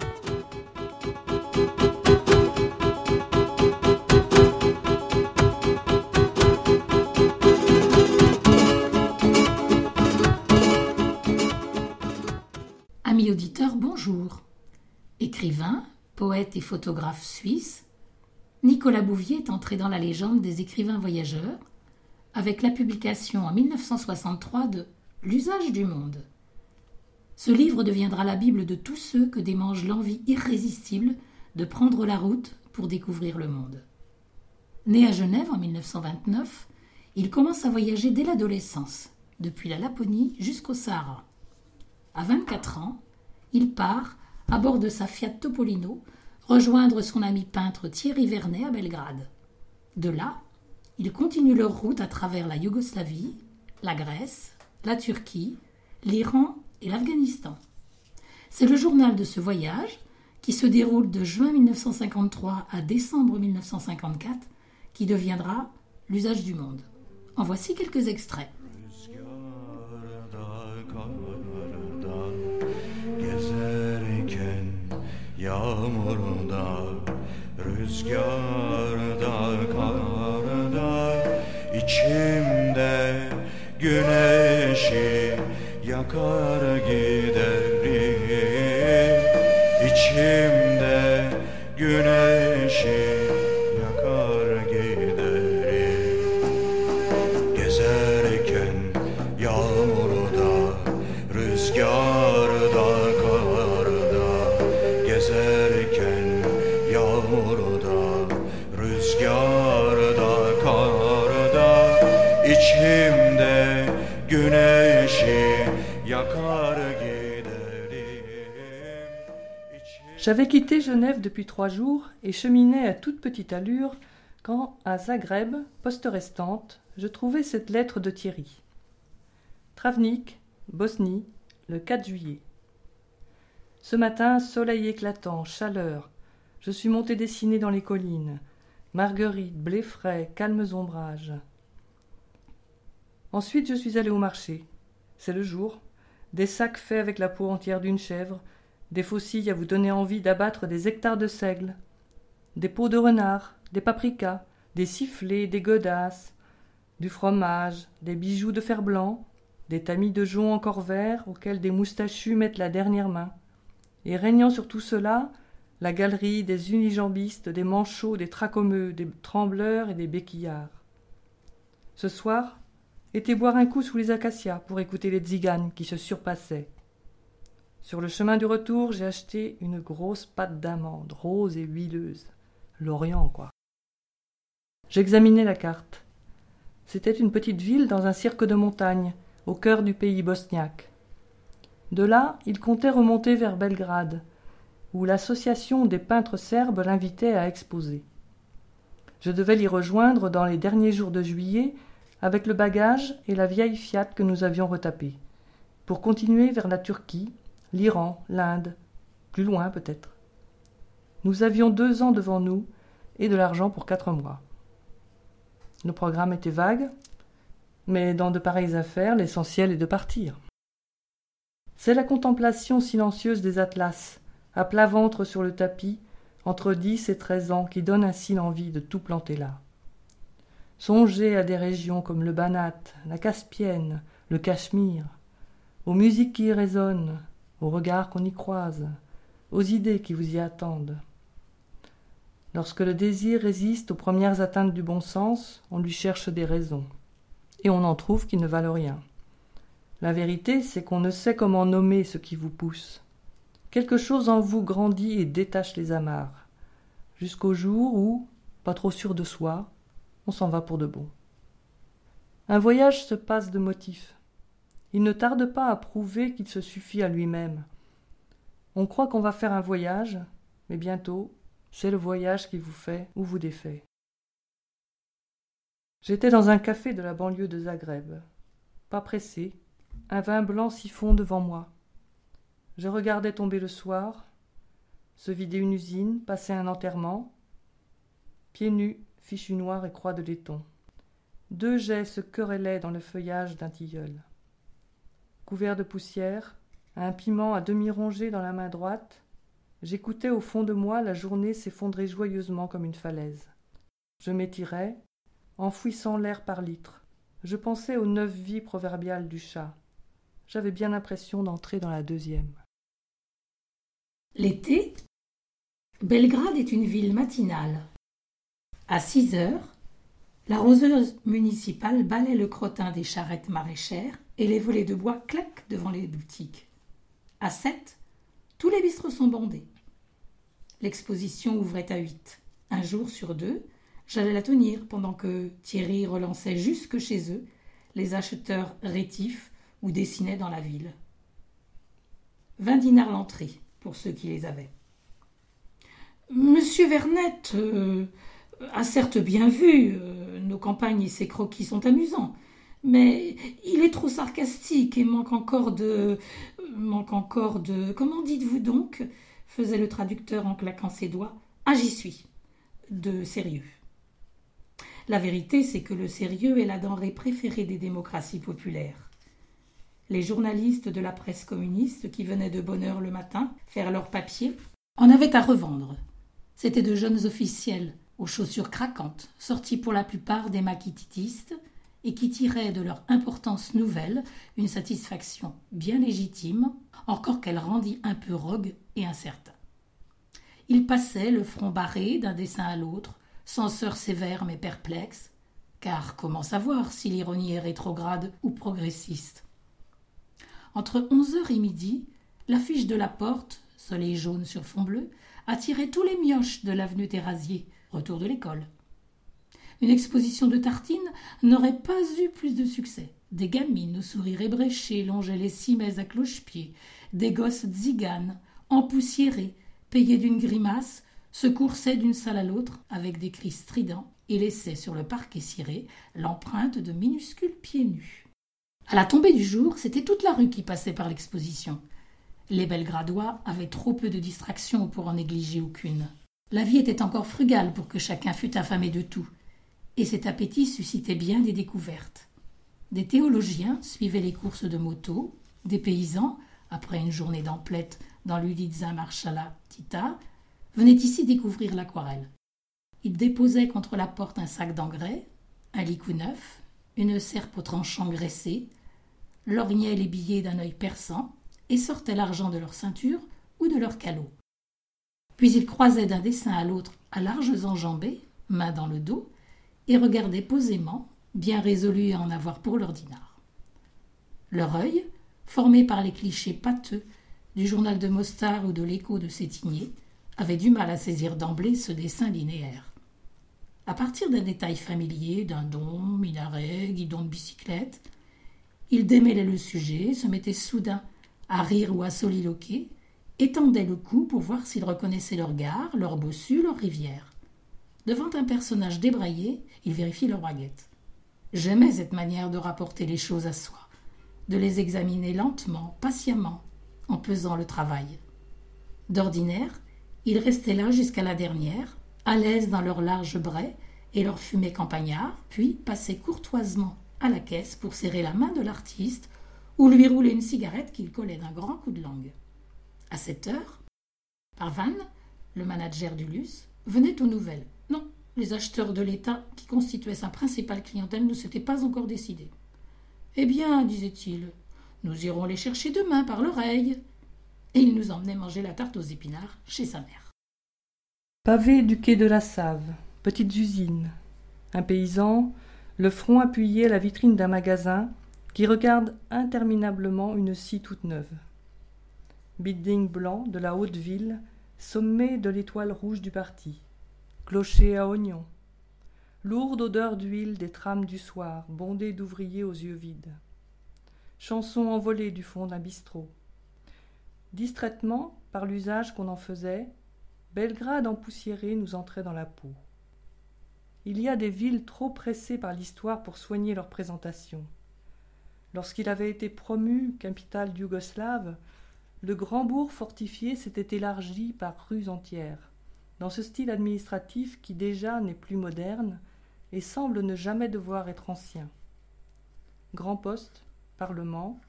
Et photographe suisse, Nicolas Bouvier est entré dans la légende des écrivains voyageurs avec la publication en 1963 de L'usage du monde. Ce livre deviendra la Bible de tous ceux que démange l'envie irrésistible de prendre la route pour découvrir le monde. Né à Genève en 1929, il commence à voyager dès l'adolescence, depuis la Laponie jusqu'au Sahara. À 24 ans, il part, à bord de sa Fiat Topolino, rejoindre son ami peintre Thierry Vernet à Belgrade. De là, ils continuent leur route à travers la Yougoslavie, la Grèce, la Turquie, l'Iran et l'Afghanistan. C'est le journal de ce voyage, qui se déroule de juin 1953 à décembre 1954, qui deviendra l'usage du monde. En voici quelques extraits. rüzgarda karda içimde güneşi yakar giderim. İçimde güneşi yakar giderim. Gezerken yağmur J'avais quitté Genève depuis trois jours et cheminais à toute petite allure quand, à Zagreb, poste restante, je trouvai cette lettre de Thierry. Travnik, Bosnie, le 4 juillet. Ce matin, soleil éclatant, chaleur. Je suis monté dessiner dans les collines. Marguerite, blé frais, calmes ombrages. Ensuite, je suis allé au marché. C'est le jour. Des sacs faits avec la peau entière d'une chèvre, des faucilles à vous donner envie d'abattre des hectares de seigle, des peaux de renard, des paprikas, des sifflets, des godasses, du fromage, des bijoux de fer blanc, des tamis de jonc encore verts auxquels des moustachus mettent la dernière main. Et régnant sur tout cela, la galerie des unijambistes, des manchots, des tracomeux, des trembleurs et des béquillards. Ce soir, était boire un coup sous les acacias pour écouter les tziganes qui se surpassaient. Sur le chemin du retour, j'ai acheté une grosse pâte d'amande, rose et huileuse. L'Orient, quoi. J'examinais la carte. C'était une petite ville dans un cirque de montagne, au cœur du pays bosniaque. De là, il comptait remonter vers Belgrade, où l'association des peintres serbes l'invitait à exposer. Je devais l'y rejoindre dans les derniers jours de juillet avec le bagage et la vieille Fiat que nous avions retapée, pour continuer vers la Turquie, l'Iran, l'Inde, plus loin peut-être. Nous avions deux ans devant nous et de l'argent pour quatre mois. Le programme était vague, mais dans de pareilles affaires, l'essentiel est de partir. C'est la contemplation silencieuse des atlas, à plat ventre sur le tapis, entre dix et treize ans, qui donne ainsi l'envie de tout planter là. Songez à des régions comme le Banat, la Caspienne, le Cachemire, aux musiques qui y résonnent, aux regards qu'on y croise, aux idées qui vous y attendent. Lorsque le désir résiste aux premières atteintes du bon sens, on lui cherche des raisons, et on en trouve qui ne valent rien. La vérité, c'est qu'on ne sait comment nommer ce qui vous pousse. Quelque chose en vous grandit et détache les amarres, jusqu'au jour où, pas trop sûr de soi, on s'en va pour de bon. Un voyage se passe de motifs. Il ne tarde pas à prouver qu'il se suffit à lui-même. On croit qu'on va faire un voyage, mais bientôt, c'est le voyage qui vous fait ou vous défait. J'étais dans un café de la banlieue de Zagreb. Pas pressé, un vin blanc siphon devant moi. Je regardais tomber le soir, se vider une usine, passer un enterrement, pieds nus, fichu noir et croix de laiton. Deux jets se querellaient dans le feuillage d'un tilleul. Couvert de poussière, un piment à demi rongé dans la main droite, j'écoutais au fond de moi la journée s'effondrer joyeusement comme une falaise. Je m'étirais, enfouissant l'air par litres. Je pensais aux neuf vies proverbiales du chat. J'avais bien l'impression d'entrer dans la deuxième. L'été, Belgrade est une ville matinale. À six heures, la roseuse municipale balaie le crottin des charrettes maraîchères et les volets de bois claquent devant les boutiques. À sept, tous les bistres sont bondés. L'exposition ouvrait à huit. Un jour sur deux, j'allais la tenir pendant que Thierry relançait jusque chez eux les acheteurs rétifs ou dessinaient dans la ville. Vingt dinars l'entrée, pour ceux qui les avaient. Monsieur Vernet euh, a certes bien vu, euh, nos campagnes et ses croquis sont amusants, mais il est trop sarcastique et manque encore de. manque encore de. Comment dites-vous donc faisait le traducteur en claquant ses doigts. Ah, j'y suis. De sérieux. La vérité, c'est que le sérieux est la denrée préférée des démocraties populaires. Les journalistes de la presse communiste qui venaient de bonne heure le matin faire leur papier en avaient à revendre. C'étaient de jeunes officiels, aux chaussures craquantes, sortis pour la plupart des maquititistes, et qui tiraient de leur importance nouvelle une satisfaction bien légitime, encore qu'elle rendit un peu rogue et incertain. Ils passaient le front barré d'un dessin à l'autre, censeurs sévères mais perplexes, car comment savoir si l'ironie est rétrograde ou progressiste? Entre onze heures et midi, l'affiche de la porte, soleil jaune sur fond bleu, attirait tous les mioches de l'avenue Thérasier, retour de l'école. Une exposition de tartines n'aurait pas eu plus de succès. Des gamines aux sourires ébréchés longeaient les cimaises à cloche-pied, des gosses ziganes, empoussiérés, payés d'une grimace, se coursaient d'une salle à l'autre avec des cris stridents et laissaient sur le parquet ciré l'empreinte de minuscules pieds nus. À la tombée du jour, c'était toute la rue qui passait par l'exposition. Les Belgradois avaient trop peu de distractions pour en négliger aucune. La vie était encore frugale pour que chacun fût affamé de tout, et cet appétit suscitait bien des découvertes. Des théologiens suivaient les courses de moto, des paysans, après une journée d'emplette dans l'Uliza Marshala Tita, venaient ici découvrir l'aquarelle. Ils déposaient contre la porte un sac d'engrais, un licou neuf, une serpe au tranchant graissé, lorgnaient les billets d'un œil perçant et sortaient l'argent de leur ceinture ou de leur calot. Puis ils croisaient d'un dessin à l'autre à larges enjambées, main dans le dos, et regardaient posément, bien résolus à en avoir pour leur dinar. Leur œil, formé par les clichés pâteux du journal de Mostar ou de l'écho de Sétigné, avait du mal à saisir d'emblée ce dessin linéaire. À partir d'un détail familier, d'un don, minaret, guidon de bicyclette, il démêlait le sujet, se mettait soudain à rire ou à soliloquer, étendait le cou pour voir s'il reconnaissait leur gare, leur bossu, leur rivière. Devant un personnage débraillé, il vérifie leur baguette. J'aimais cette manière de rapporter les choses à soi, de les examiner lentement, patiemment, en pesant le travail. D'ordinaire, ils restaient là jusqu'à la dernière, à l'aise dans leur large brais et leur fumée campagnard, puis passaient courtoisement à la caisse pour serrer la main de l'artiste ou lui rouler une cigarette qu'il collait d'un grand coup de langue. À cette heure, Parvan, le manager du Luce, venait aux nouvelles. Non, les acheteurs de l'État, qui constituaient sa principale clientèle, ne s'étaient pas encore décidés. Eh bien, disait-il, nous irons les chercher demain par l'oreille. Et il nous emmenait manger la tarte aux épinards chez sa mère. Pavé du quai de la Save, petites usines. Un paysan, le front appuyé à la vitrine d'un magasin, qui regarde interminablement une scie toute neuve. Building blanc de la haute ville, sommet de l'étoile rouge du parti, clocher à oignons, lourde odeur d'huile des trames du soir, bondée d'ouvriers aux yeux vides, chanson envolée du fond d'un bistrot. Distraitement, par l'usage qu'on en faisait, Belgrade empoussiérée nous entrait dans la peau. Il y a des villes trop pressées par l'histoire pour soigner leur présentation. Lorsqu'il avait été promu capitale yougoslave, le grand bourg fortifié s'était élargi par rues entières, dans ce style administratif qui déjà n'est plus moderne et semble ne jamais devoir être ancien. Grand poste, parlement,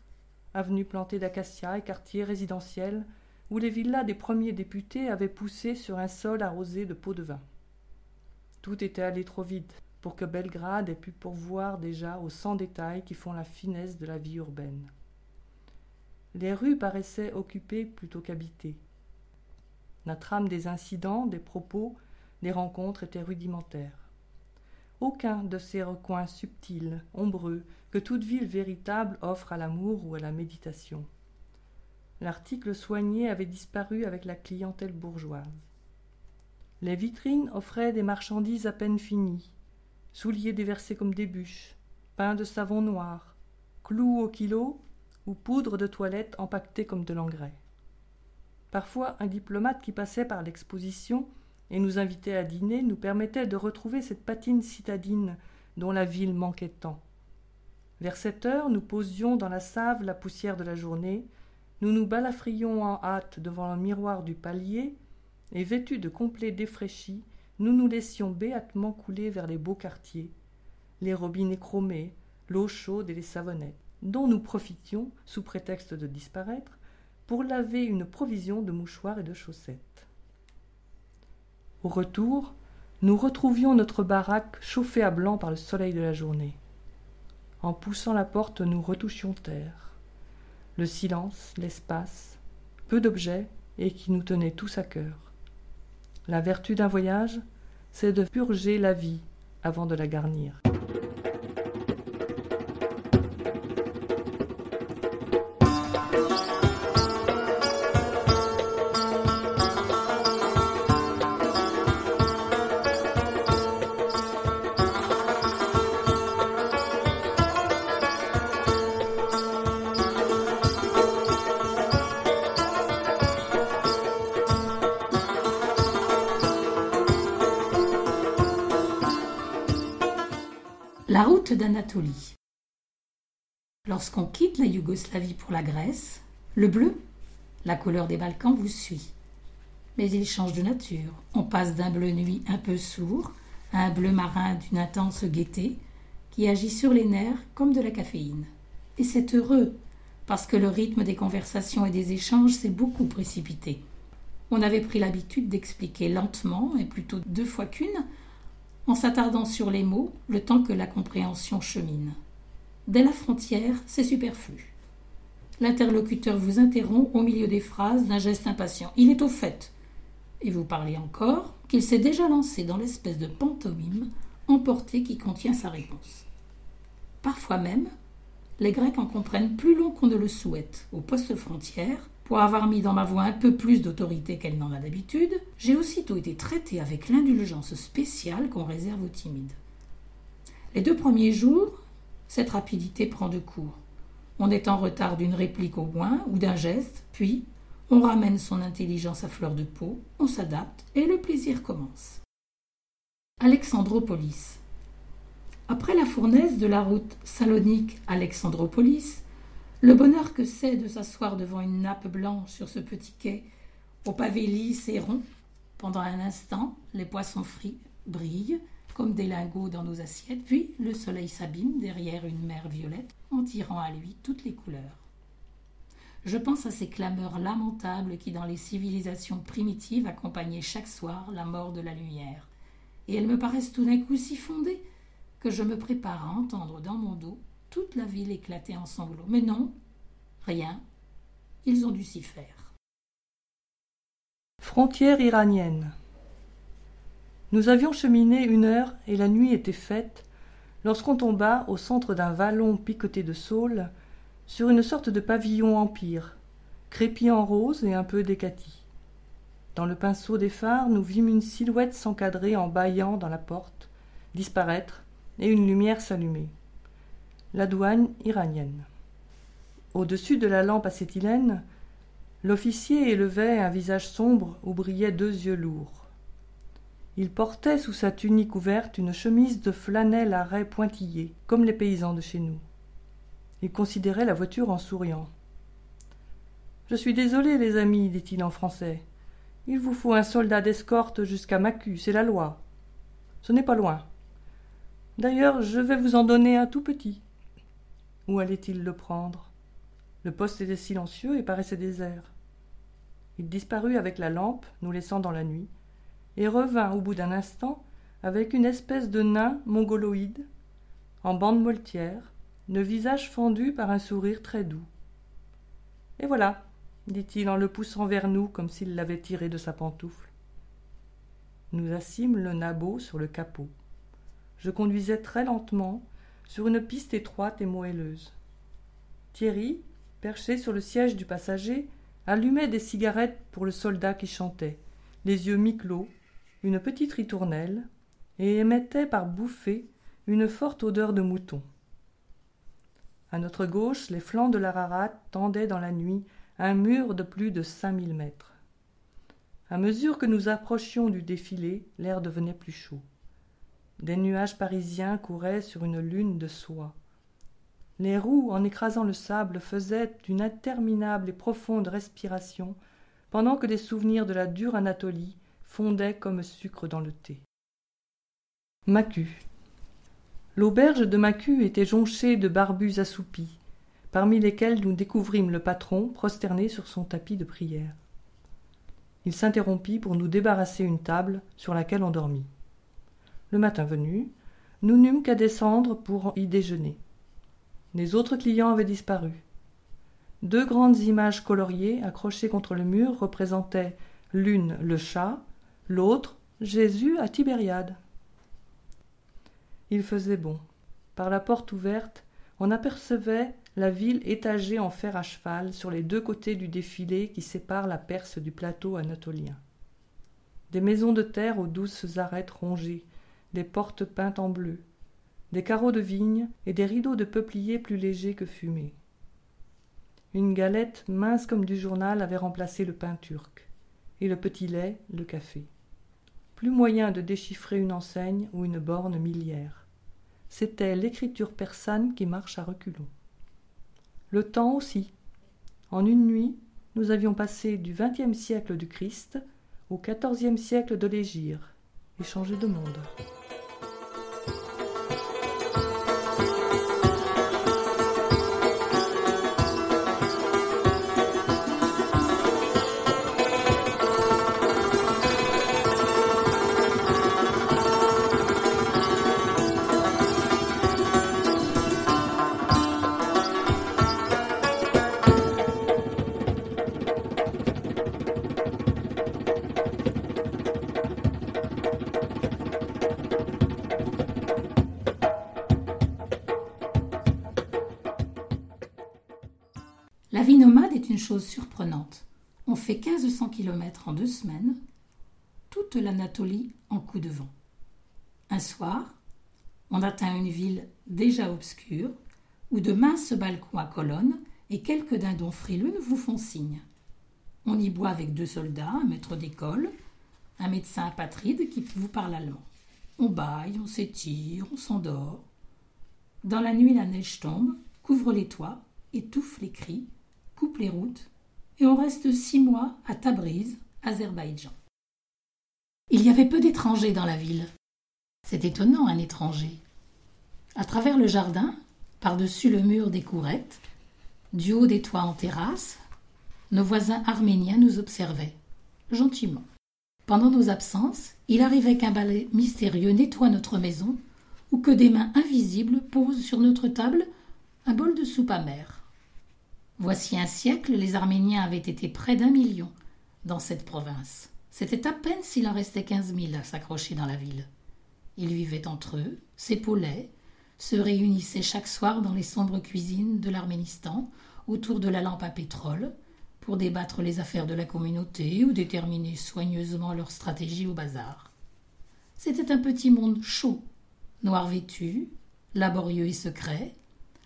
avenues plantées d'acacias et quartiers résidentiels où les villas des premiers députés avaient poussé sur un sol arrosé de pots de vin. Tout était allé trop vite pour que Belgrade ait pu pourvoir déjà aux cent détails qui font la finesse de la vie urbaine. Les rues paraissaient occupées plutôt qu'habitées. La trame des incidents, des propos, des rencontres était rudimentaire. Aucun de ces recoins subtils, ombreux, que toute ville véritable offre à l'amour ou à la méditation. L'article soigné avait disparu avec la clientèle bourgeoise. Les vitrines offraient des marchandises à peine finies, souliers déversés comme des bûches, pains de savon noir, clous au kilo ou poudre de toilette empaquetée comme de l'engrais. Parfois, un diplomate qui passait par l'exposition et nous invitait à dîner nous permettait de retrouver cette patine citadine dont la ville manquait tant. Vers sept heures, nous posions dans la save la poussière de la journée, nous nous balafrions en hâte devant le miroir du palier, et vêtus de complets défraîchis, nous nous laissions béatement couler vers les beaux quartiers, les robinets chromés, l'eau chaude et les savonnettes, dont nous profitions, sous prétexte de disparaître, pour laver une provision de mouchoirs et de chaussettes. Au retour, nous retrouvions notre baraque chauffée à blanc par le soleil de la journée. En poussant la porte, nous retouchions terre. Le silence, l'espace, peu d'objets, et qui nous tenaient tous à cœur. La vertu d'un voyage, c'est de purger la vie avant de la garnir. Lorsqu'on quitte la Yougoslavie pour la Grèce, le bleu, la couleur des Balkans, vous suit. Mais il change de nature. On passe d'un bleu nuit un peu sourd à un bleu marin d'une intense gaieté qui agit sur les nerfs comme de la caféine. Et c'est heureux, parce que le rythme des conversations et des échanges s'est beaucoup précipité. On avait pris l'habitude d'expliquer lentement, et plutôt deux fois qu'une, en s'attardant sur les mots le temps que la compréhension chemine. Dès la frontière, c'est superflu. L'interlocuteur vous interrompt au milieu des phrases d'un geste impatient. Il est au fait. Et vous parlez encore qu'il s'est déjà lancé dans l'espèce de pantomime emporté qui contient sa réponse. Parfois même, les Grecs en comprennent plus long qu'on ne le souhaite. Au poste frontière, pour avoir mis dans ma voix un peu plus d'autorité qu'elle n'en a d'habitude, j'ai aussitôt été traité avec l'indulgence spéciale qu'on réserve aux timides. Les deux premiers jours, cette rapidité prend de court. On est en retard d'une réplique au moins ou d'un geste, puis on ramène son intelligence à fleur de peau, on s'adapte et le plaisir commence. Alexandropolis. Après la fournaise de la route Salonique-Alexandropolis, le bonheur que c'est de s'asseoir devant une nappe blanche sur ce petit quai, au pavé lisse et rond. Pendant un instant, les poissons frits brillent comme des lingots dans nos assiettes, puis le soleil s'abîme derrière une mer violette en tirant à lui toutes les couleurs. Je pense à ces clameurs lamentables qui, dans les civilisations primitives, accompagnaient chaque soir la mort de la lumière. Et elles me paraissent tout d'un coup si fondées que je me prépare à entendre dans mon dos toute la ville éclater en sanglots. Mais non, rien. Ils ont dû s'y faire. Frontière iranienne. Nous avions cheminé une heure et la nuit était faite lorsqu'on tomba au centre d'un vallon picoté de saules sur une sorte de pavillon empire crépi en rose et un peu décati dans le pinceau des phares nous vîmes une silhouette s'encadrer en bâillant dans la porte disparaître et une lumière s'allumer la douane iranienne. Au-dessus de la lampe acétylène l'officier élevait un visage sombre où brillaient deux yeux lourds. Il portait sous sa tunique ouverte une chemise de flanelle à raies pointillés comme les paysans de chez nous. Il considérait la voiture en souriant je suis désolé les amis dit-il en français. Il vous faut un soldat d'escorte jusqu'à macu c'est la loi. Ce n'est pas loin. D'ailleurs je vais vous en donner un tout petit où allait-il le prendre? Le poste était silencieux et paraissait désert. Il disparut avec la lampe nous laissant dans la nuit et revint au bout d'un instant avec une espèce de nain mongoloïde en bande moltière le visage fendu par un sourire très doux et voilà dit-il en le poussant vers nous comme s'il l'avait tiré de sa pantoufle. Nous assîmes le nabot sur le capot. Je conduisais très lentement sur une piste étroite et moelleuse. Thierry perché sur le siège du passager allumait des cigarettes pour le soldat qui chantait les yeux mi-clos une petite ritournelle et émettait par bouffées une forte odeur de mouton. À notre gauche les flancs de l'ararat tendaient dans la nuit un mur de plus de cinq mille mètres. À mesure que nous approchions du défilé l'air devenait plus chaud des nuages parisiens couraient sur une lune de soie. Les roues en écrasant le sable faisaient une interminable et profonde respiration pendant que des souvenirs de la dure anatolie fondaient comme sucre dans le thé. Macu. L'auberge de macu était jonchée de barbus assoupis parmi lesquels nous découvrîmes le patron prosterné sur son tapis de prière. Il s'interrompit pour nous débarrasser une table sur laquelle on dormit le matin venu nous n'eûmes qu'à descendre pour y déjeuner. Les autres clients avaient disparu. Deux grandes images coloriées accrochées contre le mur représentaient l'une le chat l'autre jésus à tibériade. Il faisait bon. Par la porte ouverte on apercevait la ville étagée en fer à cheval sur les deux côtés du défilé qui sépare la perse du plateau anatolien. Des maisons de terre aux douces arêtes rongées des portes peintes en bleu des carreaux de vigne et des rideaux de peupliers plus légers que fumés. Une galette mince comme du journal avait remplacé le pain turc et le petit lait le café. Plus moyen de déchiffrer une enseigne ou une borne millière. C'était l'écriture persane qui marche à reculons. Le temps aussi. En une nuit nous avions passé du vingtième siècle du christ au quatorzième siècle de l'égir et changé de monde La vie nomade est une chose surprenante. On fait 1500 km en deux semaines, toute l'Anatolie en coup de vent. Un soir, on atteint une ville déjà obscure, où de minces balcons à colonnes et quelques dindons frileux vous font signe. On y boit avec deux soldats, un maître d'école, un médecin apatride qui vous parle allemand. On baille, on s'étire, on s'endort. Dans la nuit, la neige tombe, couvre les toits, étouffe les cris, les routes, et on reste six mois à Tabriz, Azerbaïdjan. Il y avait peu d'étrangers dans la ville. C'est étonnant, un étranger. À travers le jardin, par-dessus le mur des courettes, du haut des toits en terrasse, nos voisins arméniens nous observaient, gentiment. Pendant nos absences, il arrivait qu'un balai mystérieux nettoie notre maison ou que des mains invisibles posent sur notre table un bol de soupe amère. Voici un siècle, les Arméniens avaient été près d'un million dans cette province. C'était à peine s'il en restait quinze mille à s'accrocher dans la ville. Ils vivaient entre eux, s'épaulaient, se réunissaient chaque soir dans les sombres cuisines de l'Arménistan autour de la lampe à pétrole pour débattre les affaires de la communauté ou déterminer soigneusement leur stratégie au bazar. C'était un petit monde chaud, noir vêtu, laborieux et secret,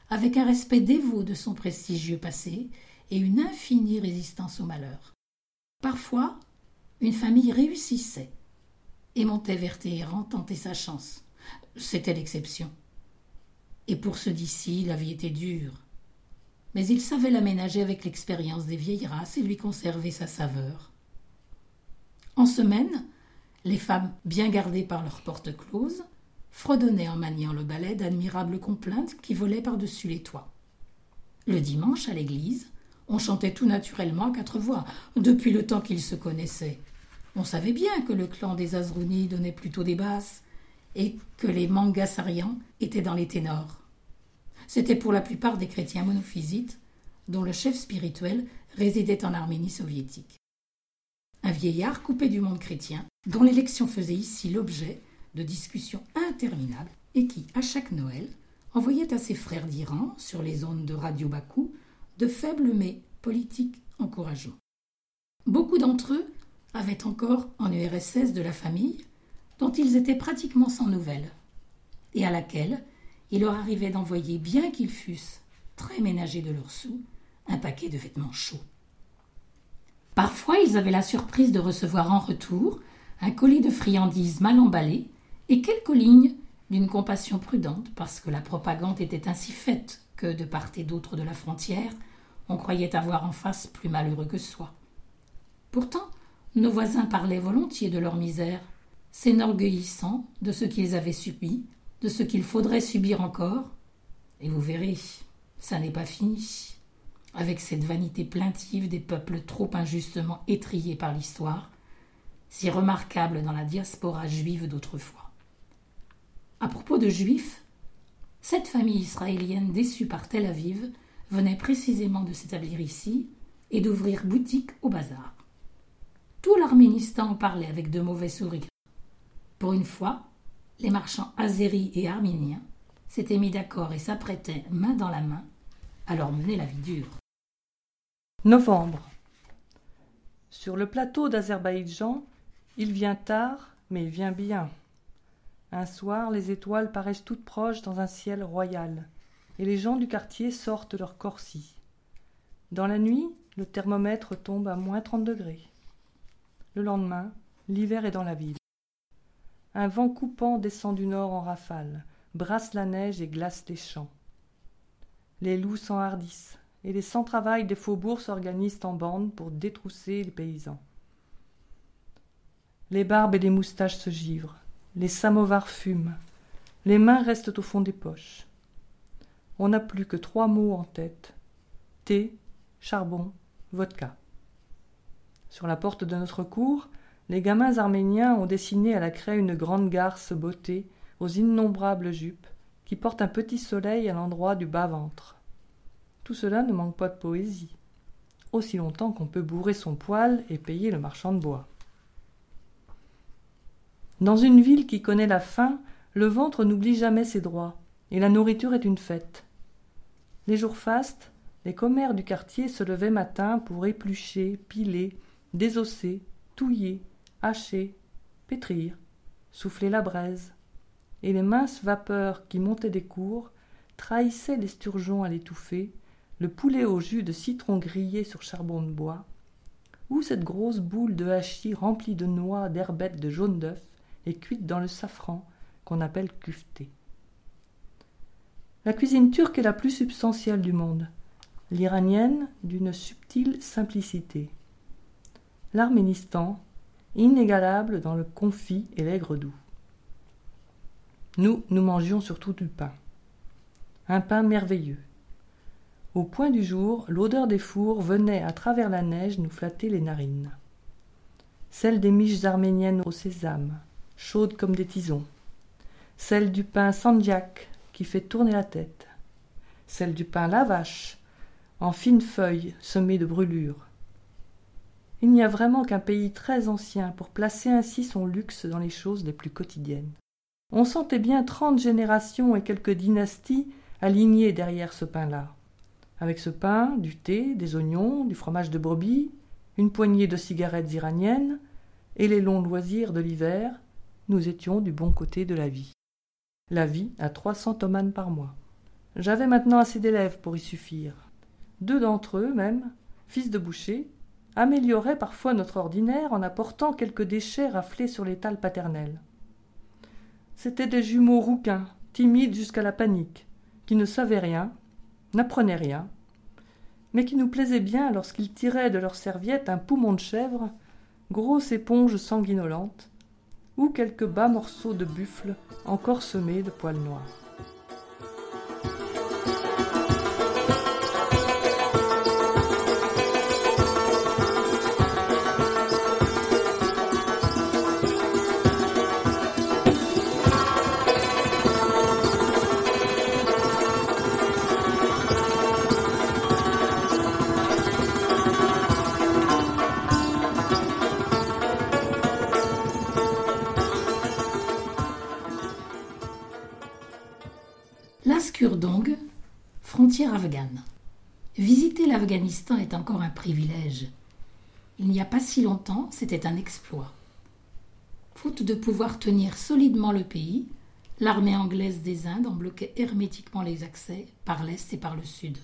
avec un respect dévot de son prestigieux passé et une infinie résistance au malheur. Parfois, une famille réussissait et montait vers Téhéran tenter sa chance. C'était l'exception. Et pour ceux d'ici, la vie était dure. Mais il savait l'aménager avec l'expérience des vieilles races et lui conserver sa saveur. En semaine, les femmes, bien gardées par leurs portes closes, fredonnaient en maniant le balai d'admirables complaintes qui volaient par-dessus les toits. Le dimanche, à l'église, on chantait tout naturellement à quatre voix, depuis le temps qu'ils se connaissaient. On savait bien que le clan des Azrouni donnait plutôt des basses, et que les Mangasarians étaient dans les ténors. C'était pour la plupart des chrétiens monophysites, dont le chef spirituel résidait en Arménie soviétique. Un vieillard coupé du monde chrétien, dont l'élection faisait ici l'objet de discussions interminables, et qui, à chaque Noël, envoyait à ses frères d'Iran, sur les ondes de Radio Bakou, de faibles mais politiques encouragements. Beaucoup d'entre eux avaient encore en URSS de la famille dont ils étaient pratiquement sans nouvelles, et à laquelle il leur arrivait d'envoyer, bien qu'ils fussent très ménagés de leurs sous, un paquet de vêtements chauds. Parfois, ils avaient la surprise de recevoir en retour un colis de friandises mal emballées et quelques lignes d'une compassion prudente, parce que la propagande était ainsi faite que, de part et d'autre de la frontière, on croyait avoir en face plus malheureux que soi. Pourtant, nos voisins parlaient volontiers de leur misère, s'enorgueillissant de ce qu'ils avaient subi, de ce qu'il faudrait subir encore. Et vous verrez, ça n'est pas fini. Avec cette vanité plaintive des peuples trop injustement étriés par l'histoire, si remarquable dans la diaspora juive d'autrefois. À propos de juifs, cette famille israélienne déçue par Tel Aviv venait précisément de s'établir ici et d'ouvrir boutique au bazar. Tout l'Arménistan parlait avec de mauvais sourires. Pour une fois, les marchands azéris et arméniens s'étaient mis d'accord et s'apprêtaient, main dans la main, à leur mener la vie dure. Novembre. Sur le plateau d'Azerbaïdjan, il vient tard, mais il vient bien. Un soir, les étoiles paraissent toutes proches dans un ciel royal, et les gens du quartier sortent leur corsi. Dans la nuit, le thermomètre tombe à moins trente degrés. Le lendemain, l'hiver est dans la ville. Un vent coupant descend du nord en rafale, brasse la neige et glace les champs. Les loups s'enhardissent, et les sans-travail des faubourgs s'organisent en bandes pour détrousser les paysans. Les barbes et les moustaches se givrent, les samovars fument, les mains restent au fond des poches. On n'a plus que trois mots en tête thé, charbon, vodka. Sur la porte de notre cour, les gamins arméniens ont dessiné à la craie une grande garce beauté aux innombrables jupes qui porte un petit soleil à l'endroit du bas-ventre. Tout cela ne manque pas de poésie, aussi longtemps qu'on peut bourrer son poêle et payer le marchand de bois. Dans une ville qui connaît la faim, le ventre n'oublie jamais ses droits, et la nourriture est une fête. Les jours fastes, les commères du quartier se levaient matin pour éplucher, piler, désosser, touiller, hacher, pétrir, souffler la braise, et les minces vapeurs qui montaient des cours trahissaient l'esturgeon à l'étouffer, le poulet au jus de citron grillé sur charbon de bois, ou cette grosse boule de hachis remplie de noix, d'herbettes, de jaune d'œuf et cuite dans le safran qu'on appelle kufté. La cuisine turque est la plus substantielle du monde, l'iranienne d'une subtile simplicité. L'Arménistan, inégalable dans le confit et l'aigre doux. Nous, nous mangions surtout du pain. Un pain merveilleux. Au point du jour, l'odeur des fours venait à travers la neige nous flatter les narines. Celle des miches arméniennes au sésame, chaudes comme des tisons. Celle du pain sandiak, qui fait tourner la tête. Celle du pain lavache, en fines feuilles semées de brûlures. Il n'y a vraiment qu'un pays très ancien pour placer ainsi son luxe dans les choses les plus quotidiennes. On sentait bien trente générations et quelques dynasties alignées derrière ce pain-là. Avec ce pain, du thé, des oignons, du fromage de brebis, une poignée de cigarettes iraniennes et les longs loisirs de l'hiver, nous étions du bon côté de la vie. La vie à trois cents tomanes par mois. J'avais maintenant assez d'élèves pour y suffire. Deux d'entre eux, même, fils de boucher, amélioraient parfois notre ordinaire en apportant quelques déchets raflés sur l'étal paternel. C'étaient des jumeaux rouquins, timides jusqu'à la panique, qui ne savaient rien, n'apprenaient rien, mais qui nous plaisaient bien lorsqu'ils tiraient de leur serviette un poumon de chèvre, grosse éponge sanguinolente, ou quelques bas morceaux de buffle encore semés de poils noirs. Laskurdong, frontière afghane. Visiter l'Afghanistan est encore un privilège. Il n'y a pas si longtemps, c'était un exploit. Faute de pouvoir tenir solidement le pays, l'armée anglaise des Indes en bloquait hermétiquement les accès par l'est et par le sud.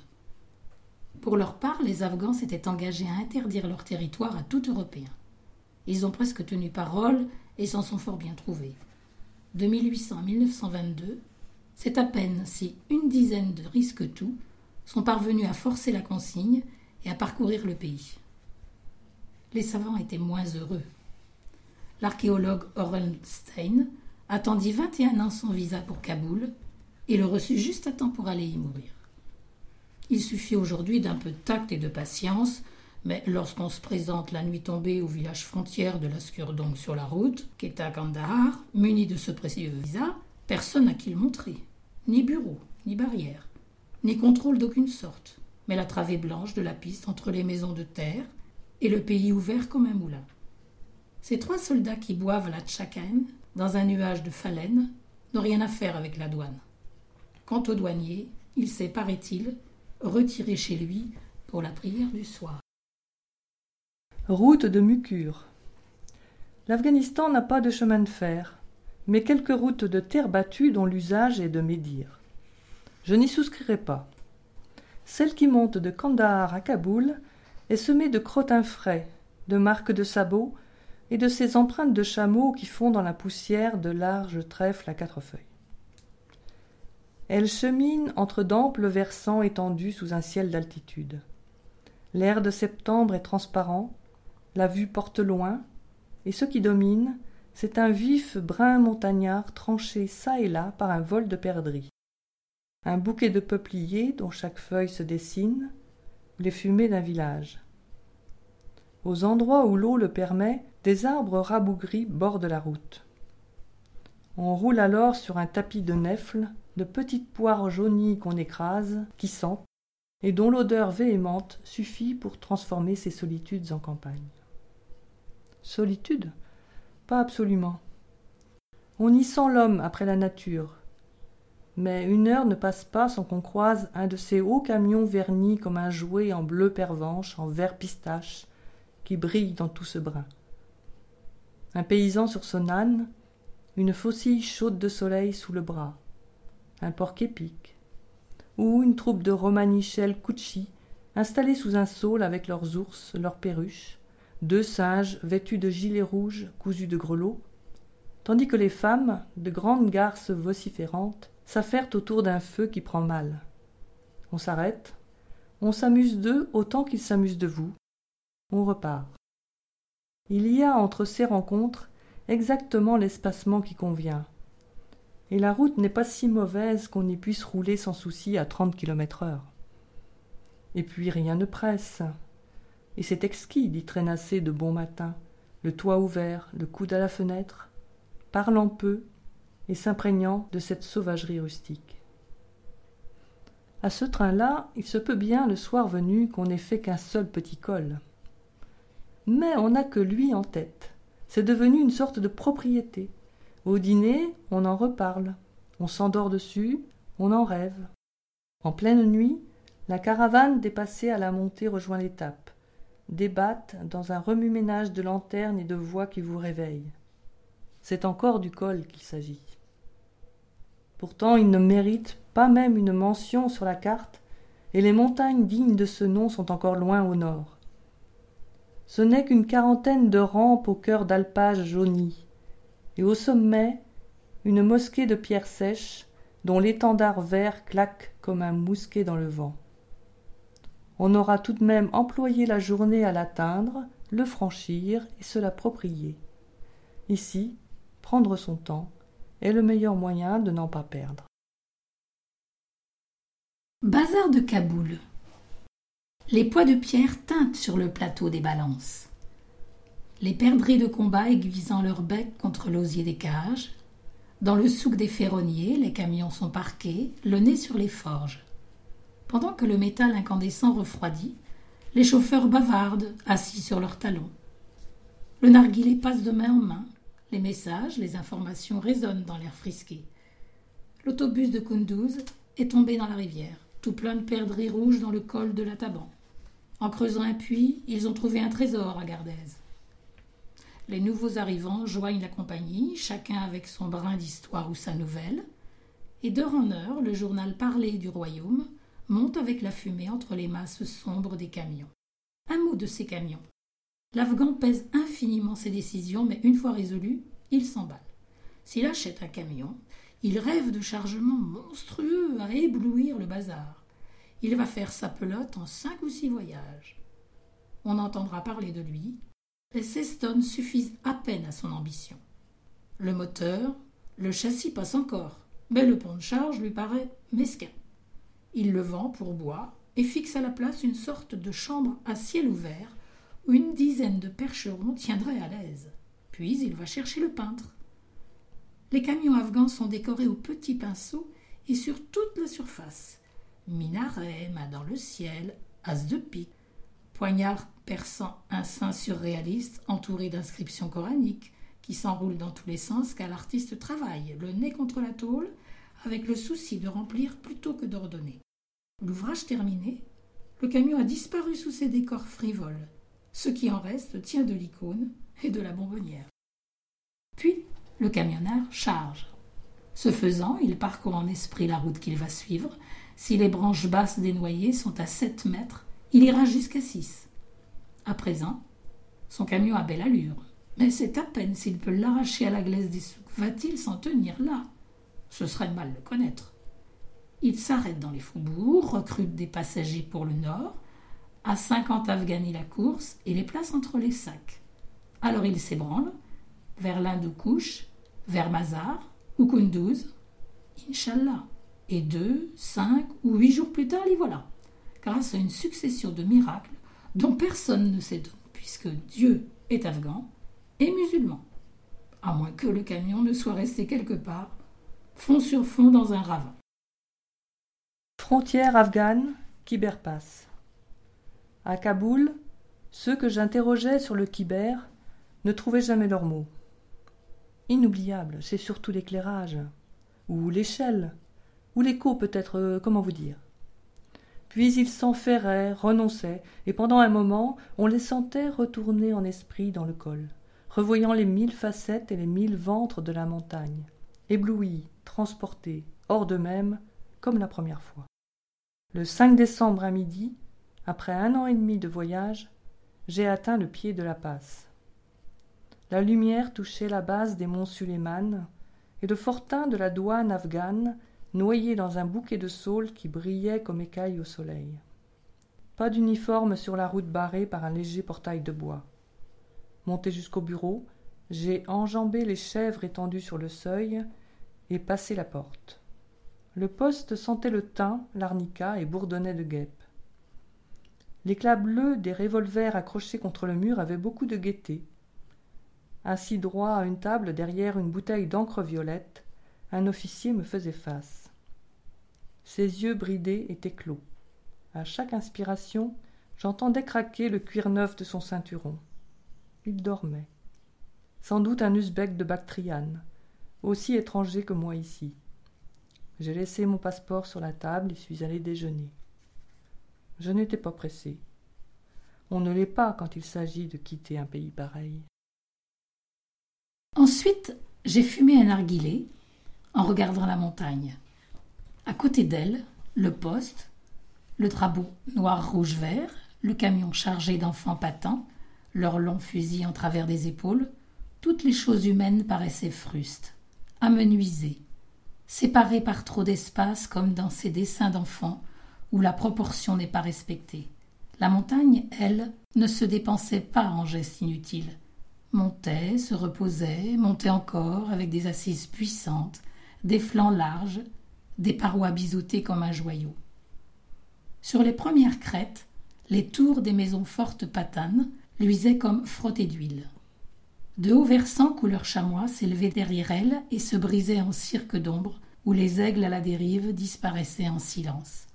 Pour leur part, les Afghans s'étaient engagés à interdire leur territoire à tout Européen. Ils ont presque tenu parole et s'en sont fort bien trouvés. De 1800 à 1922, c'est à peine si une dizaine de risques tout sont parvenus à forcer la consigne et à parcourir le pays. Les savants étaient moins heureux. L'archéologue Orenstein attendit 21 ans son visa pour Kaboul et le reçut juste à temps pour aller y mourir. Il suffit aujourd'hui d'un peu de tact et de patience, mais lorsqu'on se présente la nuit tombée au village frontière de l'Askurdong sur la route, qui Kandahar, muni de ce précieux visa, personne à qui le montrer. Ni bureau, ni barrière, ni contrôle d'aucune sorte, mais la travée blanche de la piste entre les maisons de terre et le pays ouvert comme un moulin. Ces trois soldats qui boivent la tchakan dans un nuage de phalène n'ont rien à faire avec la douane. Quant au douanier, il s'est, paraît-il, retiré chez lui pour la prière du soir. Route de Mucure. L'Afghanistan n'a pas de chemin de fer, mais quelques routes de terre battue dont l'usage est de médire. Je n'y souscrirai pas. Celle qui monte de Kandahar à Kaboul est semée de crottins frais, de marques de sabots et de ces empreintes de chameaux qui font dans la poussière de larges trèfles à quatre feuilles. Elle chemine entre d'amples versants étendus sous un ciel d'altitude. L'air de septembre est transparent, la vue porte loin, et ce qui domine, c'est un vif brun montagnard tranché çà et là par un vol de perdrix. Un bouquet de peupliers dont chaque feuille se dessine, les fumées d'un village. Aux endroits où l'eau le permet, des arbres rabougris bordent la route. On roule alors sur un tapis de nèfles, de petites poires jaunies qu'on écrase, qui sentent, et dont l'odeur véhémente suffit pour transformer ces solitudes en campagne. Solitude? Absolument. On y sent l'homme après la nature. Mais une heure ne passe pas sans qu'on croise un de ces hauts camions vernis comme un jouet en bleu pervenche, en vert pistache, qui brille dans tout ce brin. Un paysan sur son âne, une faucille chaude de soleil sous le bras, un porc épic, ou une troupe de romanichels Cucci installés sous un saule avec leurs ours, leurs perruches, deux singes vêtus de gilets rouges cousus de grelots, tandis que les femmes, de grandes garces vociférantes, s'affairent autour d'un feu qui prend mal. On s'arrête, on s'amuse d'eux autant qu'ils s'amusent de vous, on repart. Il y a entre ces rencontres exactement l'espacement qui convient. Et la route n'est pas si mauvaise qu'on y puisse rouler sans souci à trente kilomètres heure. Et puis rien ne presse. Et c'est exquis d'y traînasser de bon matin, le toit ouvert, le coude à la fenêtre, parlant peu et s'imprégnant de cette sauvagerie rustique. À ce train-là, il se peut bien, le soir venu, qu'on n'ait fait qu'un seul petit col. Mais on n'a que lui en tête. C'est devenu une sorte de propriété, Au dîner, on en reparle, on s'endort dessus, on en rêve. En pleine nuit, la caravane dépassée à la montée rejoint l'étape, débatte dans un remue-ménage de lanternes et de voix qui vous réveillent. C'est encore du col qu'il s'agit. Pourtant, il ne mérite pas même une mention sur la carte, et les montagnes dignes de ce nom sont encore loin au nord. Ce n'est qu'une quarantaine de rampes au cœur d'alpages jaunis, et au sommet, une mosquée de pierres sèches dont l'étendard vert claque comme un mousquet dans le vent. On aura tout de même employé la journée à l'atteindre, le franchir et se l'approprier. Ici, prendre son temps est le meilleur moyen de n'en pas perdre. Bazar de Kaboul. Les poids de pierre teintent sur le plateau des balances. Les perdrix de combat aiguisant leur bec contre l'osier des cages. Dans le souk des ferronniers, les camions sont parqués, le nez sur les forges. Pendant que le métal incandescent refroidit, les chauffeurs bavardent, assis sur leurs talons. Le narguilé passe de main en main. Les messages, les informations résonnent dans l'air frisqué. L'autobus de Kunduz est tombé dans la rivière, tout plein de perdrix rouges dans le col de la Taban. En creusant un puits, ils ont trouvé un trésor à Gardez. Les nouveaux arrivants joignent la compagnie, chacun avec son brin d'histoire ou sa nouvelle, et d'heure en heure, le journal parlé du royaume monte avec la fumée entre les masses sombres des camions. Un mot de ces camions. L'Afghan pèse infiniment ses décisions, mais une fois résolues, il s'emballe. S'il achète un camion, il rêve de chargements monstrueux à éblouir le bazar. Il va faire sa pelote en cinq ou six voyages. On entendra parler de lui. Les tonnes suffisent à peine à son ambition. Le moteur, le châssis passe encore, mais le pont de charge lui paraît mesquin. Il le vend pour bois et fixe à la place une sorte de chambre à ciel ouvert où une dizaine de percherons tiendraient à l'aise. Puis il va chercher le peintre. Les camions afghans sont décorés au petit pinceau et sur toute la surface. Minaret, main dans le ciel, as de pique, poignard perçant un sein surréaliste entouré d'inscriptions coraniques qui s'enroulent dans tous les sens car l'artiste travaille, le nez contre la tôle, avec le souci de remplir plutôt que d'ordonner. L'ouvrage terminé, le camion a disparu sous ses décors frivoles, ce qui en reste tient de l'icône et de la bonbonnière. Puis, le camionneur charge. Ce faisant, il parcourt en esprit la route qu'il va suivre. Si les branches basses des noyers sont à sept mètres, il ira jusqu'à six. À présent, son camion a belle allure, mais c'est à peine s'il peut l'arracher à la glace des souks. Va-t-il s'en tenir là? Ce serait mal le connaître. Il s'arrête dans les faubourgs, recrute des passagers pour le nord, à cinquante Afghani la course et les place entre les sacs. Alors il s'ébranle, vers l'Hindoukouche, vers Mazar ou Kunduz. Inch'Allah. Et deux, cinq ou huit jours plus tard, les voilà, grâce à une succession de miracles dont personne ne s'étonne, puisque Dieu est afghan et musulman. À moins que le camion ne soit resté quelque part, fond sur fond dans un ravin. Frontière afghane, Kiberpass. À Kaboul, ceux que j'interrogeais sur le Kiber ne trouvaient jamais leurs mots. Inoubliable, c'est surtout l'éclairage, ou l'échelle, ou l'écho peut-être, euh, comment vous dire. Puis ils s'enferraient, renonçaient, et pendant un moment, on les sentait retourner en esprit dans le col, revoyant les mille facettes et les mille ventres de la montagne, éblouis, transportés, hors d'eux-mêmes, comme la première fois. Le 5 décembre à midi, après un an et demi de voyage, j'ai atteint le pied de la passe. La lumière touchait la base des monts Suleiman, et le fortin de la douane afghane, noyé dans un bouquet de saules qui brillait comme écailles au soleil. Pas d'uniforme sur la route barrée par un léger portail de bois. Monté jusqu'au bureau, j'ai enjambé les chèvres étendues sur le seuil et passé la porte. Le poste sentait le thym, l'arnica et bourdonnait de guêpes. L'éclat bleu des revolvers accrochés contre le mur avait beaucoup de gaieté. Assis droit à une table derrière une bouteille d'encre violette, un officier me faisait face. Ses yeux bridés étaient clos. À chaque inspiration, j'entendais craquer le cuir neuf de son ceinturon. Il dormait. Sans doute un usbek de Bactriane, aussi étranger que moi ici. J'ai laissé mon passeport sur la table et suis allé déjeuner. Je n'étais pas pressé. On ne l'est pas quand il s'agit de quitter un pays pareil. Ensuite, j'ai fumé un narguilé en regardant la montagne. À côté d'elle, le poste, le drapeau noir-rouge-vert, le camion chargé d'enfants patents, leurs longs fusils en travers des épaules, toutes les choses humaines paraissaient frustes, amenuisées, séparées par trop d'espace comme dans ces dessins d'enfants où la proportion n'est pas respectée. La montagne, elle, ne se dépensait pas en gestes inutiles. Montait, se reposait, montait encore avec des assises puissantes, des flancs larges, des parois biseautées comme un joyau. Sur les premières crêtes, les tours des maisons fortes patanes luisaient comme frottées d'huile. De hauts versants couleur chamois s'élevaient derrière elles et se brisaient en cirque d'ombre où les aigles à la dérive disparaissaient en silence.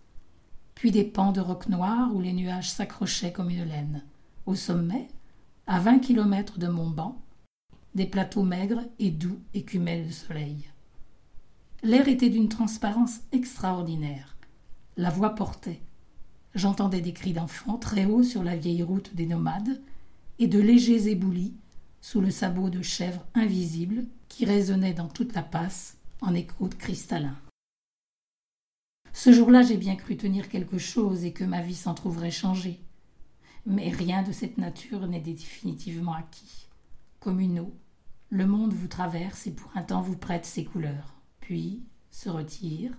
Puis des pans de rocs noirs où les nuages s'accrochaient comme une laine. Au sommet, à vingt kilomètres de Montban, des plateaux maigres et doux écumaient le soleil. L'air était d'une transparence extraordinaire. La voix portait. J'entendais des cris d'enfants très haut sur la vieille route des nomades et de légers éboulis sous le sabot de chèvres invisibles qui résonnaient dans toute la passe en écho cristallin. Ce jour-là, j'ai bien cru tenir quelque chose et que ma vie s'en trouverait changée. Mais rien de cette nature n'est définitivement acquis. Comme une eau, le monde vous traverse et pour un temps vous prête ses couleurs, puis se retire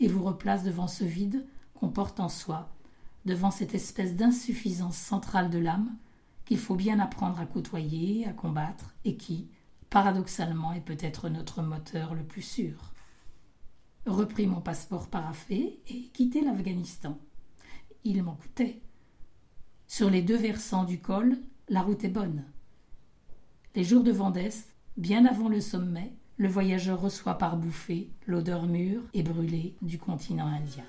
et vous replace devant ce vide qu'on porte en soi, devant cette espèce d'insuffisance centrale de l'âme qu'il faut bien apprendre à côtoyer, à combattre, et qui, paradoxalement, est peut-être notre moteur le plus sûr. Repris mon passeport paraffé et quitté l'Afghanistan. Il m'en coûtait. Sur les deux versants du col, la route est bonne. Les jours de vent bien avant le sommet, le voyageur reçoit par bouffée l'odeur mûre et brûlée du continent indien.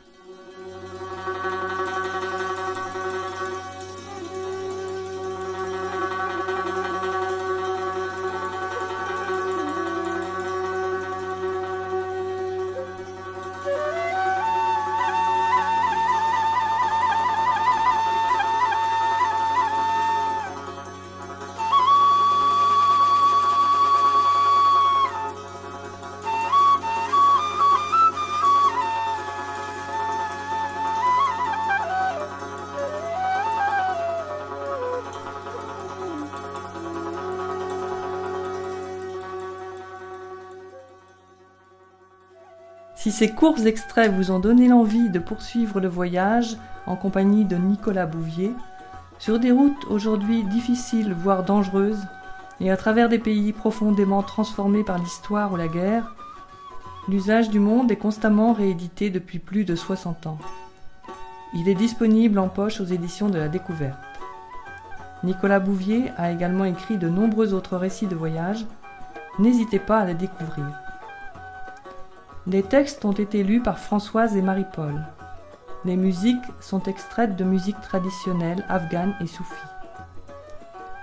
Si ces courts extraits vous ont donné l'envie de poursuivre le voyage en compagnie de Nicolas Bouvier, sur des routes aujourd'hui difficiles voire dangereuses, et à travers des pays profondément transformés par l'histoire ou la guerre, l'usage du monde est constamment réédité depuis plus de 60 ans. Il est disponible en poche aux éditions de la découverte. Nicolas Bouvier a également écrit de nombreux autres récits de voyage. N'hésitez pas à les découvrir. Les textes ont été lus par Françoise et Marie-Paul. Les musiques sont extraites de musique traditionnelle afghane et soufie.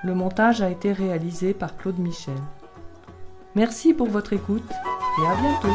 Le montage a été réalisé par Claude Michel. Merci pour votre écoute et à bientôt.